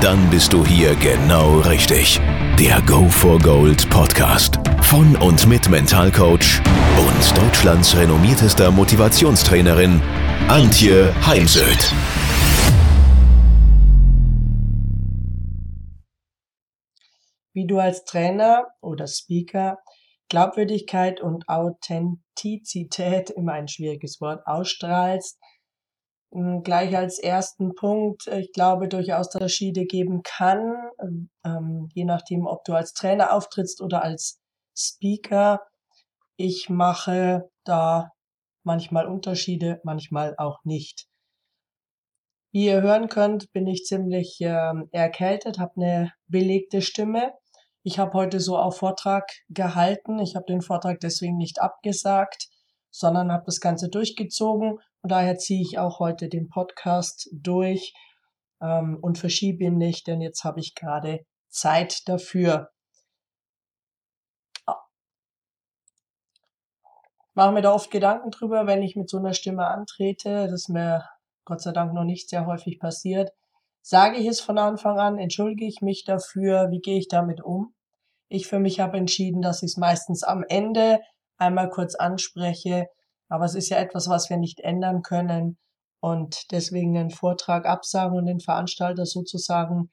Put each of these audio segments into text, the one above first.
Dann bist du hier genau richtig. Der Go for Gold Podcast von und mit Mentalcoach und Deutschlands renommiertester Motivationstrainerin Antje Heimsöth. Wie du als Trainer oder Speaker Glaubwürdigkeit und Authentizität, immer ein schwieriges Wort, ausstrahlst, gleich als ersten Punkt, ich glaube, durchaus Unterschiede geben kann, ähm, je nachdem, ob du als Trainer auftrittst oder als Speaker. Ich mache da manchmal Unterschiede, manchmal auch nicht. Wie ihr hören könnt, bin ich ziemlich ähm, erkältet, habe eine belegte Stimme. Ich habe heute so auch Vortrag gehalten. Ich habe den Vortrag deswegen nicht abgesagt, sondern habe das Ganze durchgezogen und daher ziehe ich auch heute den Podcast durch ähm, und verschiebe ihn nicht, denn jetzt habe ich gerade Zeit dafür. Mache mir da oft Gedanken drüber, wenn ich mit so einer Stimme antrete. Das ist mir Gott sei Dank noch nicht sehr häufig passiert. Sage ich es von Anfang an, entschuldige ich mich dafür, wie gehe ich damit um? Ich für mich habe entschieden, dass ich es meistens am Ende einmal kurz anspreche, aber es ist ja etwas, was wir nicht ändern können und deswegen den Vortrag absagen und den Veranstalter sozusagen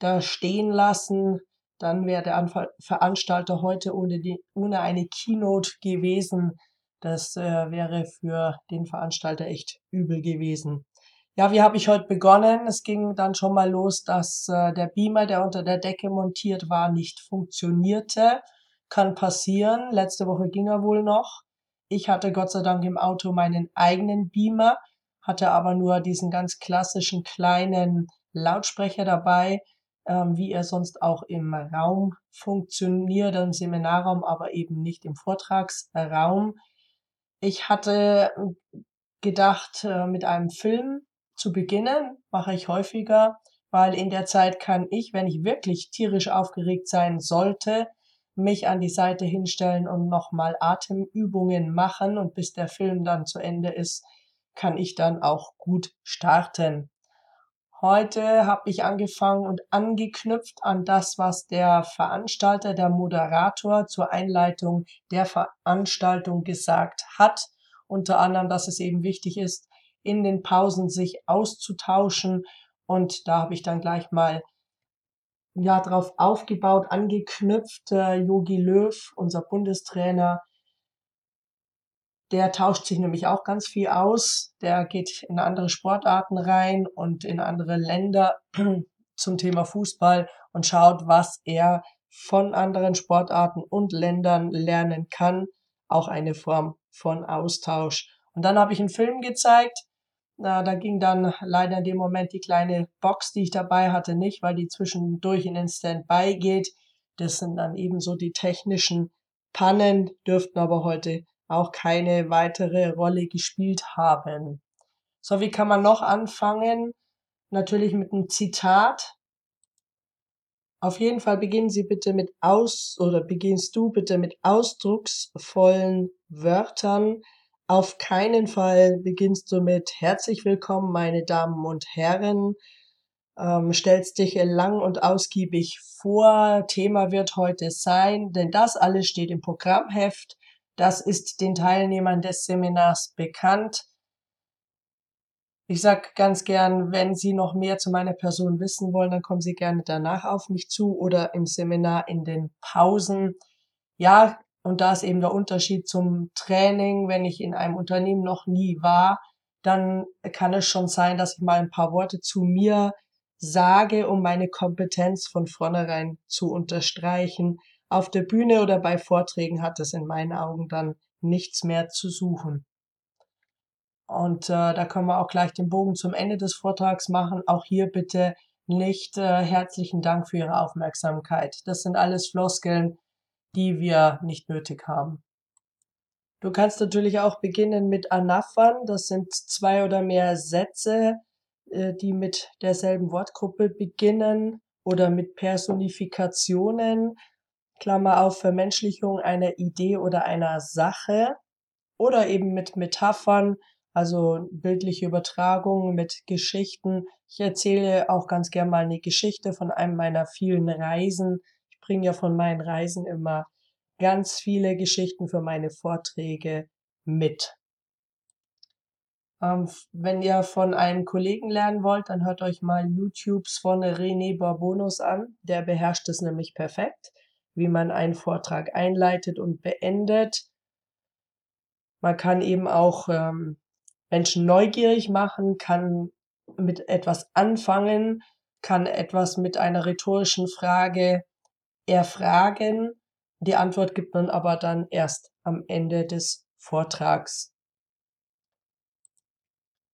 da stehen lassen. Dann wäre der Veranstalter heute ohne, die, ohne eine Keynote gewesen. Das äh, wäre für den Veranstalter echt übel gewesen. Ja, wie habe ich heute begonnen? Es ging dann schon mal los, dass äh, der Beamer, der unter der Decke montiert war, nicht funktionierte. Kann passieren. Letzte Woche ging er wohl noch. Ich hatte Gott sei Dank im Auto meinen eigenen Beamer, hatte aber nur diesen ganz klassischen kleinen Lautsprecher dabei, ähm, wie er sonst auch im Raum funktioniert, im Seminarraum, aber eben nicht im Vortragsraum. Ich hatte gedacht, äh, mit einem Film zu beginnen, mache ich häufiger, weil in der Zeit kann ich, wenn ich wirklich tierisch aufgeregt sein sollte, mich an die Seite hinstellen und nochmal Atemübungen machen und bis der Film dann zu Ende ist, kann ich dann auch gut starten. Heute habe ich angefangen und angeknüpft an das, was der Veranstalter, der Moderator zur Einleitung der Veranstaltung gesagt hat. Unter anderem, dass es eben wichtig ist, in den Pausen sich auszutauschen. Und da habe ich dann gleich mal ja darauf aufgebaut, angeknüpft. Äh, Yogi Löw, unser Bundestrainer, der tauscht sich nämlich auch ganz viel aus. Der geht in andere Sportarten rein und in andere Länder zum Thema Fußball und schaut, was er von anderen Sportarten und Ländern lernen kann. Auch eine Form von Austausch. Und dann habe ich einen Film gezeigt, na, da ging dann leider in dem Moment die kleine Box, die ich dabei hatte, nicht, weil die zwischendurch in den Standby geht. Das sind dann ebenso die technischen Pannen, dürften aber heute auch keine weitere Rolle gespielt haben. So, wie kann man noch anfangen? Natürlich mit einem Zitat. Auf jeden Fall beginnen Sie bitte mit aus oder beginnst du bitte mit ausdrucksvollen Wörtern, auf keinen Fall beginnst du mit Herzlich willkommen, meine Damen und Herren. Ähm, stellst dich lang und ausgiebig vor. Thema wird heute sein, denn das alles steht im Programmheft. Das ist den Teilnehmern des Seminars bekannt. Ich sage ganz gern, wenn Sie noch mehr zu meiner Person wissen wollen, dann kommen Sie gerne danach auf mich zu oder im Seminar in den Pausen. Ja, und da ist eben der Unterschied zum Training. Wenn ich in einem Unternehmen noch nie war, dann kann es schon sein, dass ich mal ein paar Worte zu mir sage, um meine Kompetenz von vornherein zu unterstreichen. Auf der Bühne oder bei Vorträgen hat es in meinen Augen dann nichts mehr zu suchen. Und äh, da können wir auch gleich den Bogen zum Ende des Vortrags machen. Auch hier bitte nicht äh, herzlichen Dank für Ihre Aufmerksamkeit. Das sind alles Floskeln, die wir nicht nötig haben. Du kannst natürlich auch beginnen mit Anaphern. Das sind zwei oder mehr Sätze, äh, die mit derselben Wortgruppe beginnen oder mit Personifikationen, Klammer auf, Vermenschlichung einer Idee oder einer Sache oder eben mit Metaphern, also bildliche Übertragungen mit Geschichten. Ich erzähle auch ganz gern mal eine Geschichte von einem meiner vielen Reisen. Bringe ja von meinen Reisen immer ganz viele Geschichten für meine Vorträge mit. Ähm, wenn ihr von einem Kollegen lernen wollt, dann hört euch mal YouTubes von René Barbonus an. Der beherrscht es nämlich perfekt, wie man einen Vortrag einleitet und beendet. Man kann eben auch ähm, Menschen neugierig machen, kann mit etwas anfangen, kann etwas mit einer rhetorischen Frage erfragen. Die Antwort gibt man aber dann erst am Ende des Vortrags.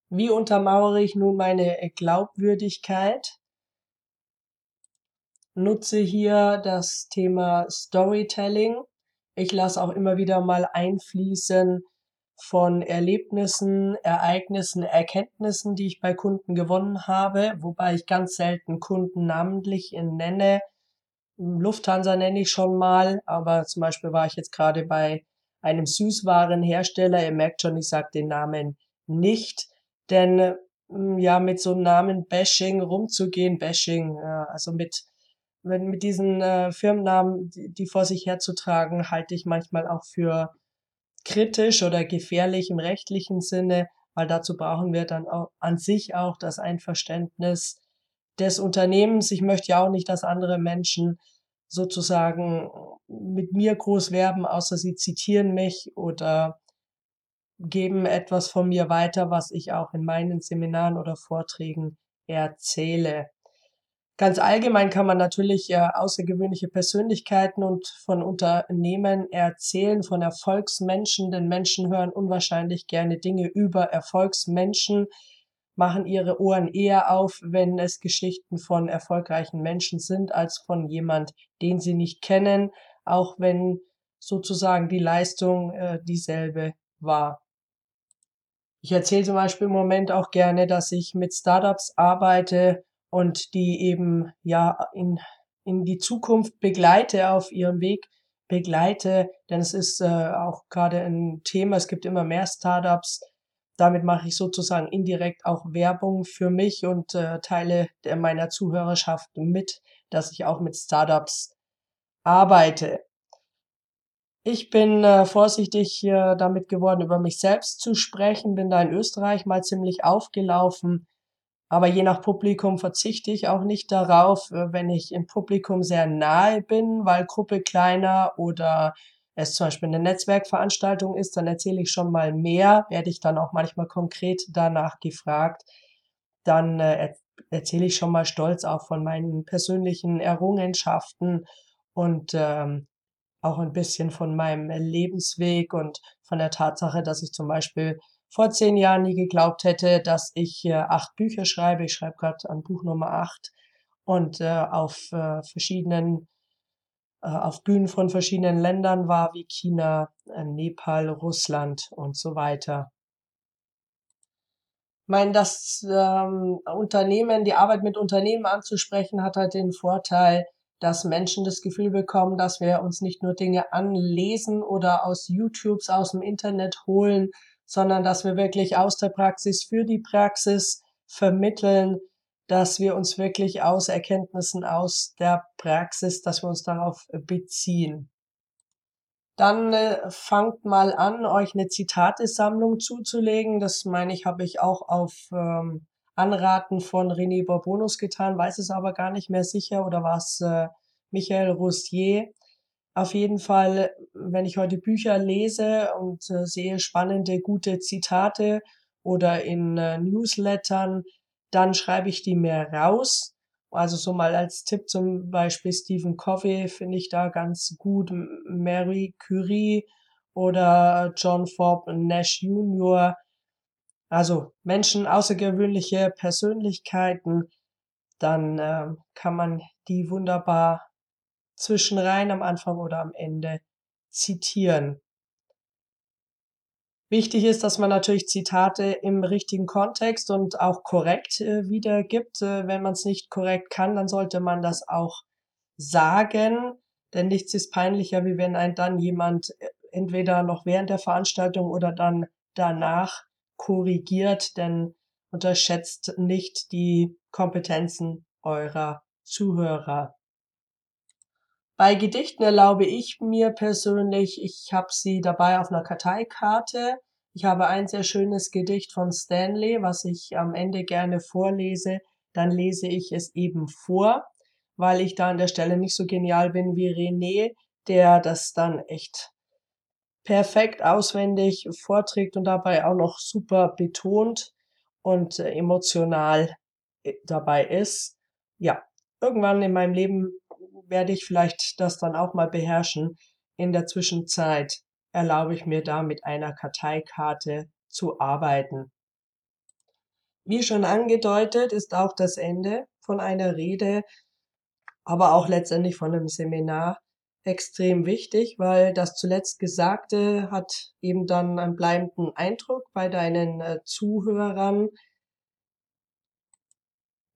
Wie untermauere ich nun meine Glaubwürdigkeit? Nutze hier das Thema Storytelling. Ich lasse auch immer wieder mal einfließen von Erlebnissen, Ereignissen, Erkenntnissen, die ich bei Kunden gewonnen habe, wobei ich ganz selten Kunden namentlich nenne. Lufthansa nenne ich schon mal, aber zum Beispiel war ich jetzt gerade bei einem Süßwarenhersteller. Ihr merkt schon, ich sage den Namen nicht. Denn hm, ja, mit so einem Namen Bashing rumzugehen, Bashing, also mit, mit diesen äh, Firmennamen, die, die vor sich herzutragen, halte ich manchmal auch für kritisch oder gefährlich im rechtlichen Sinne, weil dazu brauchen wir dann auch an sich auch das Einverständnis des Unternehmens. Ich möchte ja auch nicht, dass andere Menschen sozusagen mit mir groß werben, außer sie zitieren mich oder geben etwas von mir weiter, was ich auch in meinen Seminaren oder Vorträgen erzähle. Ganz allgemein kann man natürlich äh, außergewöhnliche Persönlichkeiten und von Unternehmen erzählen, von Erfolgsmenschen, denn Menschen hören unwahrscheinlich gerne Dinge über Erfolgsmenschen, machen ihre Ohren eher auf, wenn es Geschichten von erfolgreichen Menschen sind, als von jemand, den sie nicht kennen, auch wenn sozusagen die Leistung äh, dieselbe war. Ich erzähle zum Beispiel im Moment auch gerne, dass ich mit Startups arbeite und die eben ja in, in die Zukunft begleite auf ihrem Weg begleite, denn es ist äh, auch gerade ein Thema, es gibt immer mehr Startups. Damit mache ich sozusagen indirekt auch Werbung für mich und äh, teile der meiner Zuhörerschaft mit, dass ich auch mit Startups arbeite. Ich bin äh, vorsichtig äh, damit geworden, über mich selbst zu sprechen, bin da in Österreich mal ziemlich aufgelaufen. Aber je nach Publikum verzichte ich auch nicht darauf, äh, wenn ich im Publikum sehr nahe bin, weil Gruppe kleiner oder es zum Beispiel eine Netzwerkveranstaltung ist, dann erzähle ich schon mal mehr, werde ich dann auch manchmal konkret danach gefragt. Dann äh, erzähle ich schon mal stolz auch von meinen persönlichen Errungenschaften und ähm, auch ein bisschen von meinem Lebensweg und von der Tatsache, dass ich zum Beispiel vor zehn Jahren nie geglaubt hätte, dass ich äh, acht Bücher schreibe. Ich schreibe gerade an Buch Nummer acht und äh, auf äh, verschiedenen auf Bühnen von verschiedenen Ländern war, wie China, äh, Nepal, Russland und so weiter. Ich meine, das ähm, Unternehmen, die Arbeit mit Unternehmen anzusprechen, hat halt den Vorteil, dass Menschen das Gefühl bekommen, dass wir uns nicht nur Dinge anlesen oder aus YouTubes, aus dem Internet holen, sondern dass wir wirklich aus der Praxis für die Praxis vermitteln, dass wir uns wirklich aus Erkenntnissen aus der Praxis, dass wir uns darauf beziehen. Dann äh, fangt mal an, euch eine Zitatesammlung zuzulegen. Das meine ich, habe ich auch auf ähm, Anraten von René Bourbonus getan, weiß es aber gar nicht mehr sicher oder war es äh, Michael Roussier. Auf jeden Fall, wenn ich heute Bücher lese und äh, sehe spannende, gute Zitate oder in äh, Newslettern, dann schreibe ich die mehr raus. Also so mal als Tipp zum Beispiel Stephen Covey finde ich da ganz gut. Mary Curie oder John Forbes Nash Jr also Menschen, außergewöhnliche Persönlichkeiten, dann äh, kann man die wunderbar zwischenrein am Anfang oder am Ende zitieren. Wichtig ist, dass man natürlich Zitate im richtigen Kontext und auch korrekt äh, wiedergibt. Äh, wenn man es nicht korrekt kann, dann sollte man das auch sagen, denn nichts ist peinlicher, wie wenn ein dann jemand äh, entweder noch während der Veranstaltung oder dann danach korrigiert, denn unterschätzt nicht die Kompetenzen eurer Zuhörer. Bei Gedichten erlaube ich mir persönlich, ich habe sie dabei auf einer Karteikarte. Ich habe ein sehr schönes Gedicht von Stanley, was ich am Ende gerne vorlese. Dann lese ich es eben vor, weil ich da an der Stelle nicht so genial bin wie René, der das dann echt perfekt auswendig vorträgt und dabei auch noch super betont und äh, emotional äh, dabei ist. Ja, irgendwann in meinem Leben werde ich vielleicht das dann auch mal beherrschen. In der Zwischenzeit erlaube ich mir da mit einer Karteikarte zu arbeiten. Wie schon angedeutet, ist auch das Ende von einer Rede, aber auch letztendlich von einem Seminar extrem wichtig, weil das zuletzt Gesagte hat eben dann einen bleibenden Eindruck bei deinen äh, Zuhörern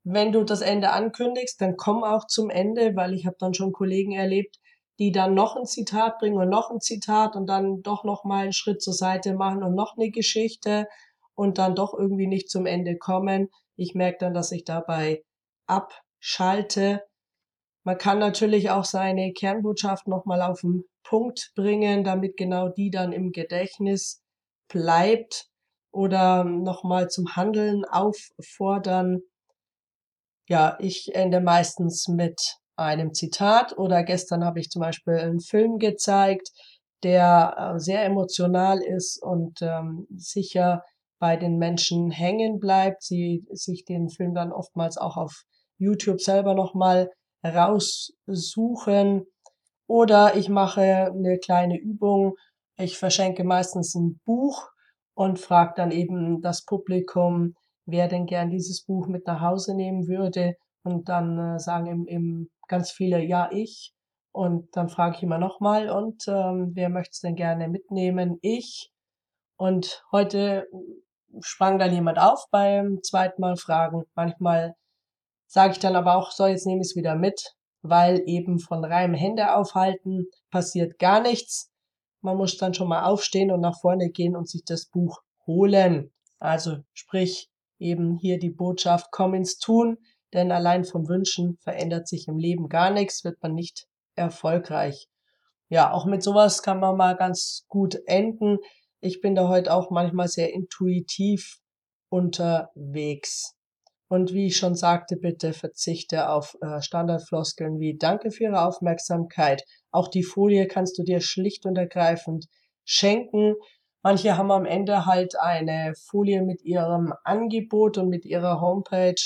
wenn du das Ende ankündigst, dann komm auch zum Ende, weil ich habe dann schon Kollegen erlebt, die dann noch ein Zitat bringen und noch ein Zitat und dann doch noch mal einen Schritt zur Seite machen und noch eine Geschichte und dann doch irgendwie nicht zum Ende kommen. Ich merke dann, dass ich dabei abschalte. Man kann natürlich auch seine Kernbotschaft noch mal auf den Punkt bringen, damit genau die dann im Gedächtnis bleibt oder noch mal zum Handeln auffordern ja, ich ende meistens mit einem Zitat oder gestern habe ich zum Beispiel einen Film gezeigt, der äh, sehr emotional ist und ähm, sicher bei den Menschen hängen bleibt, sie sich den Film dann oftmals auch auf YouTube selber nochmal raussuchen. Oder ich mache eine kleine Übung. Ich verschenke meistens ein Buch und frage dann eben das Publikum, wer denn gern dieses Buch mit nach Hause nehmen würde. Und dann äh, sagen eben, eben ganz viele, ja, ich. Und dann frage ich immer nochmal, und ähm, wer möchte es denn gerne mitnehmen? Ich. Und heute sprang dann jemand auf beim zweiten Mal fragen. Manchmal sage ich dann aber auch, so, jetzt nehme ich es wieder mit, weil eben von reinem Hände aufhalten passiert gar nichts. Man muss dann schon mal aufstehen und nach vorne gehen und sich das Buch holen. Also sprich, eben hier die Botschaft, komm ins Tun, denn allein vom Wünschen verändert sich im Leben gar nichts, wird man nicht erfolgreich. Ja, auch mit sowas kann man mal ganz gut enden. Ich bin da heute auch manchmal sehr intuitiv unterwegs. Und wie ich schon sagte, bitte verzichte auf äh, Standardfloskeln wie Danke für Ihre Aufmerksamkeit. Auch die Folie kannst du dir schlicht und ergreifend schenken. Manche haben am Ende halt eine Folie mit ihrem Angebot und mit ihrer Homepage.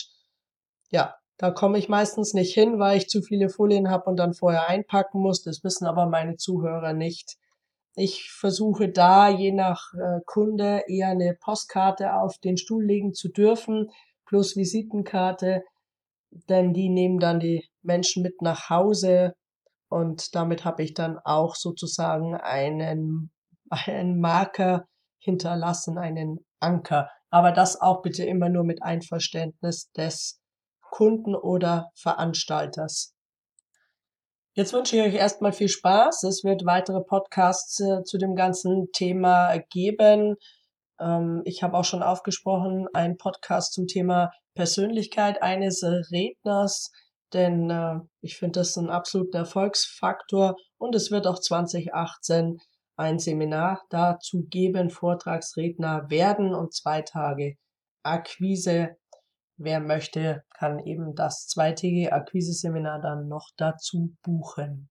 Ja, da komme ich meistens nicht hin, weil ich zu viele Folien habe und dann vorher einpacken muss. Das wissen aber meine Zuhörer nicht. Ich versuche da je nach äh, Kunde eher eine Postkarte auf den Stuhl legen zu dürfen, plus Visitenkarte, denn die nehmen dann die Menschen mit nach Hause und damit habe ich dann auch sozusagen einen einen Marker hinterlassen, einen Anker. Aber das auch bitte immer nur mit Einverständnis des Kunden oder Veranstalters. Jetzt wünsche ich euch erstmal viel Spaß. Es wird weitere Podcasts äh, zu dem ganzen Thema geben. Ähm, ich habe auch schon aufgesprochen, ein Podcast zum Thema Persönlichkeit eines Redners, denn äh, ich finde das ein absoluter Erfolgsfaktor und es wird auch 2018 ein Seminar dazu geben, Vortragsredner werden und zwei Tage Akquise. Wer möchte, kann eben das zweitägige Akquise-Seminar dann noch dazu buchen.